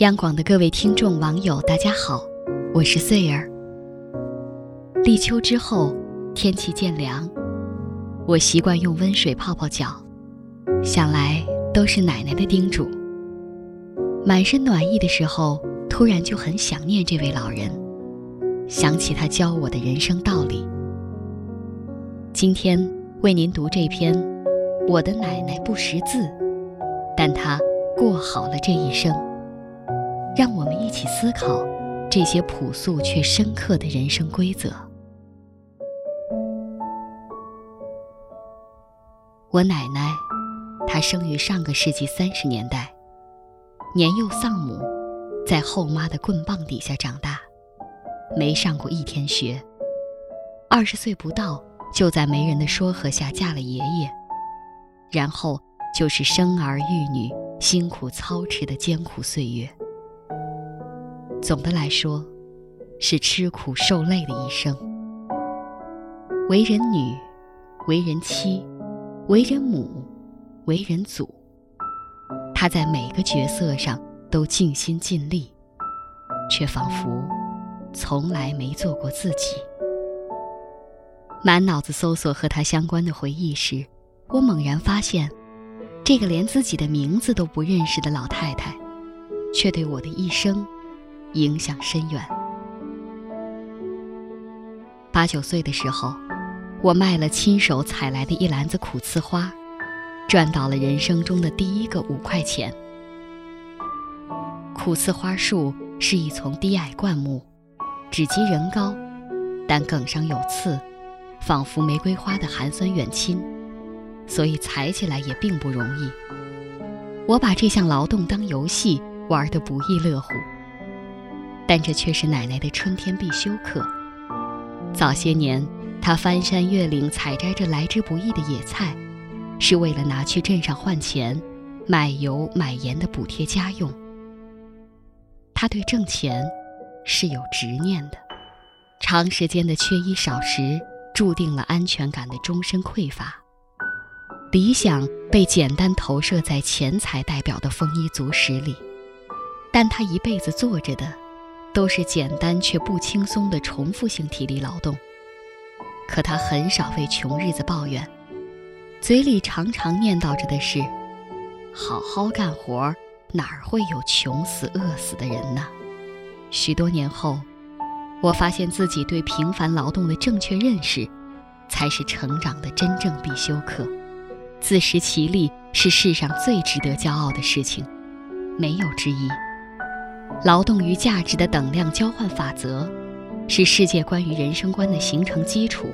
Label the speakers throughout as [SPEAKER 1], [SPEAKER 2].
[SPEAKER 1] 央广的各位听众、网友，大家好，我是穗儿。立秋之后，天气渐凉，我习惯用温水泡泡脚，想来都是奶奶的叮嘱。满身暖意的时候，突然就很想念这位老人，想起他教我的人生道理。今天为您读这篇《我的奶奶不识字，但她过好了这一生》。让我们一起思考这些朴素却深刻的人生规则。我奶奶，她生于上个世纪三十年代，年幼丧母，在后妈的棍棒底下长大，没上过一天学。二十岁不到，就在媒人的说和下嫁了爷爷，然后就是生儿育女、辛苦操持的艰苦岁月。总的来说，是吃苦受累的一生。为人女，为人妻，为人母，为人祖，她在每个角色上都尽心尽力，却仿佛从来没做过自己。满脑子搜索和她相关的回忆时，我猛然发现，这个连自己的名字都不认识的老太太，却对我的一生。影响深远。八九岁的时候，我卖了亲手采来的一篮子苦刺花，赚到了人生中的第一个五块钱。苦刺花树是一丛低矮灌木，只及人高，但梗上有刺，仿佛玫瑰花的寒酸远亲，所以采起来也并不容易。我把这项劳动当游戏玩得不亦乐乎。但这却是奶奶的春天必修课。早些年，她翻山越岭采摘这来之不易的野菜，是为了拿去镇上换钱，买油买盐的补贴家用。她对挣钱是有执念的，长时间的缺衣少食，注定了安全感的终身匮乏。理想被简单投射在钱财代表的丰衣足食里，但她一辈子做着的。都是简单却不轻松的重复性体力劳动，可他很少为穷日子抱怨，嘴里常常念叨着的是：“好好干活，哪儿会有穷死饿死的人呢？”许多年后，我发现自己对平凡劳动的正确认识，才是成长的真正必修课。自食其力是世上最值得骄傲的事情，没有之一。劳动与价值的等量交换法则，是世界关于人生观的形成基础，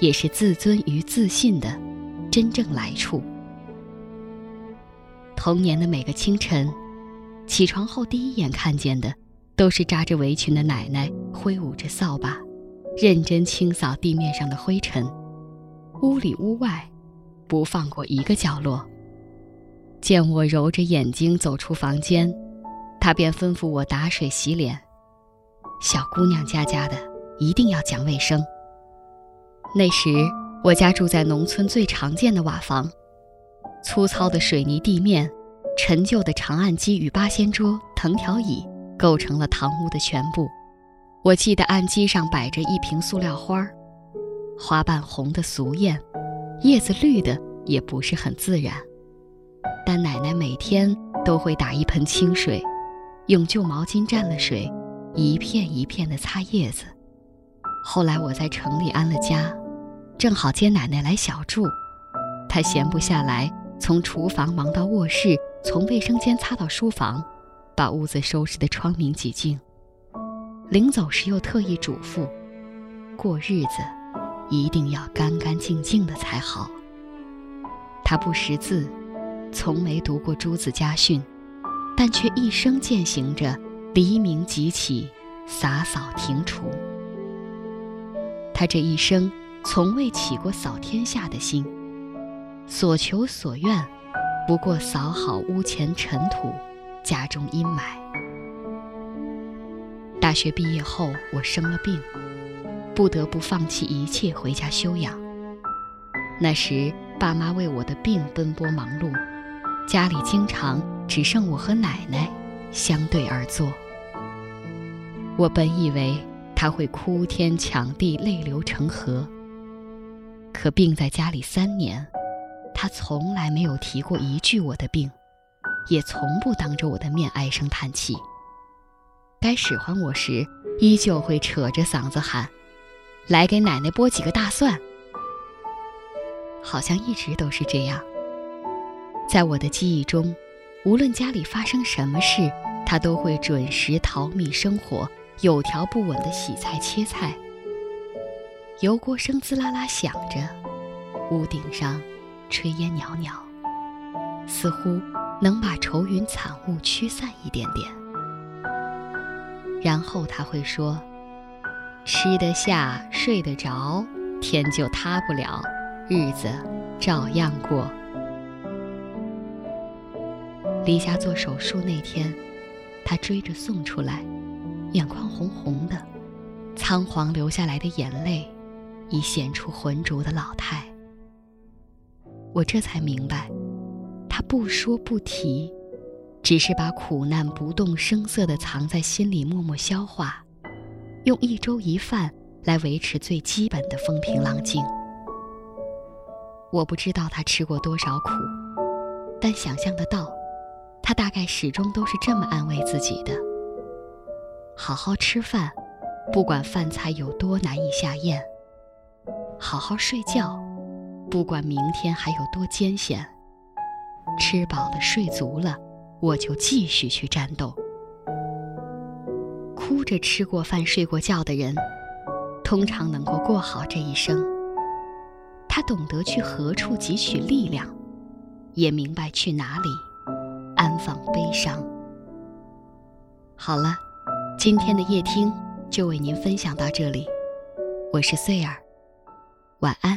[SPEAKER 1] 也是自尊与自信的真正来处。童年的每个清晨，起床后第一眼看见的，都是扎着围裙的奶奶挥舞着扫把，认真清扫地面上的灰尘，屋里屋外，不放过一个角落。见我揉着眼睛走出房间。他便吩咐我打水洗脸，小姑娘家家的一定要讲卫生。那时我家住在农村最常见的瓦房，粗糙的水泥地面、陈旧的长案几与八仙桌、藤条椅构成了堂屋的全部。我记得案几上摆着一瓶塑料花，花瓣红的俗艳，叶子绿的也不是很自然，但奶奶每天都会打一盆清水。用旧毛巾蘸了水，一片一片地擦叶子。后来我在城里安了家，正好接奶奶来小住，她闲不下来，从厨房忙到卧室，从卫生间擦到书房，把屋子收拾得窗明几净。临走时又特意嘱咐：过日子一定要干干净净的才好。她不识字，从没读过诸子家训。但却一生践行着黎明即起，洒扫庭除。他这一生从未起过扫天下的心，所求所愿，不过扫好屋前尘土，家中阴霾。大学毕业后，我生了病，不得不放弃一切回家休养。那时，爸妈为我的病奔波忙碌，家里经常。只剩我和奶奶，相对而坐。我本以为他会哭天抢地、泪流成河，可病在家里三年，他从来没有提过一句我的病，也从不当着我的面唉声叹气。该使唤我时，依旧会扯着嗓子喊：“来给奶奶剥几个大蒜。”好像一直都是这样。在我的记忆中，无论家里发生什么事，他都会准时淘米生火，有条不紊地洗菜切菜。油锅声滋啦啦响着，屋顶上炊烟袅袅，似乎能把愁云惨雾驱散一点点。然后他会说：“吃得下，睡得着，天就塌不了，日子照样过。”离家做手术那天，他追着送出来，眼眶红红的，仓皇流下来的眼泪，已显出浑浊的老态。我这才明白，他不说不提。只是把苦难不动声色地藏在心里，默默消化，用一粥一饭来维持最基本的风平浪静。我不知道他吃过多少苦，但想象得到，他大概始终都是这么安慰自己的：好好吃饭，不管饭菜有多难以下咽；好好睡觉，不管明天还有多艰险。吃饱了，睡足了。我就继续去战斗。哭着吃过饭、睡过觉的人，通常能够过好这一生。他懂得去何处汲取力量，也明白去哪里悲伤。好了，今天的夜听就为您分享到这里。我是穗儿，晚安。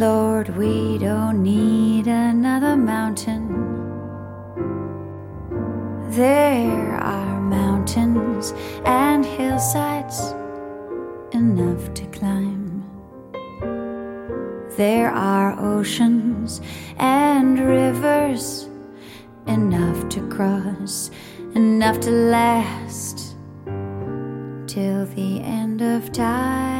[SPEAKER 2] Lord, we don't need another mountain. There are mountains and hillsides enough to climb. There are oceans and rivers enough to cross, enough to last till the end of time.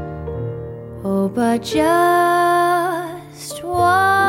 [SPEAKER 2] Oh, but just one.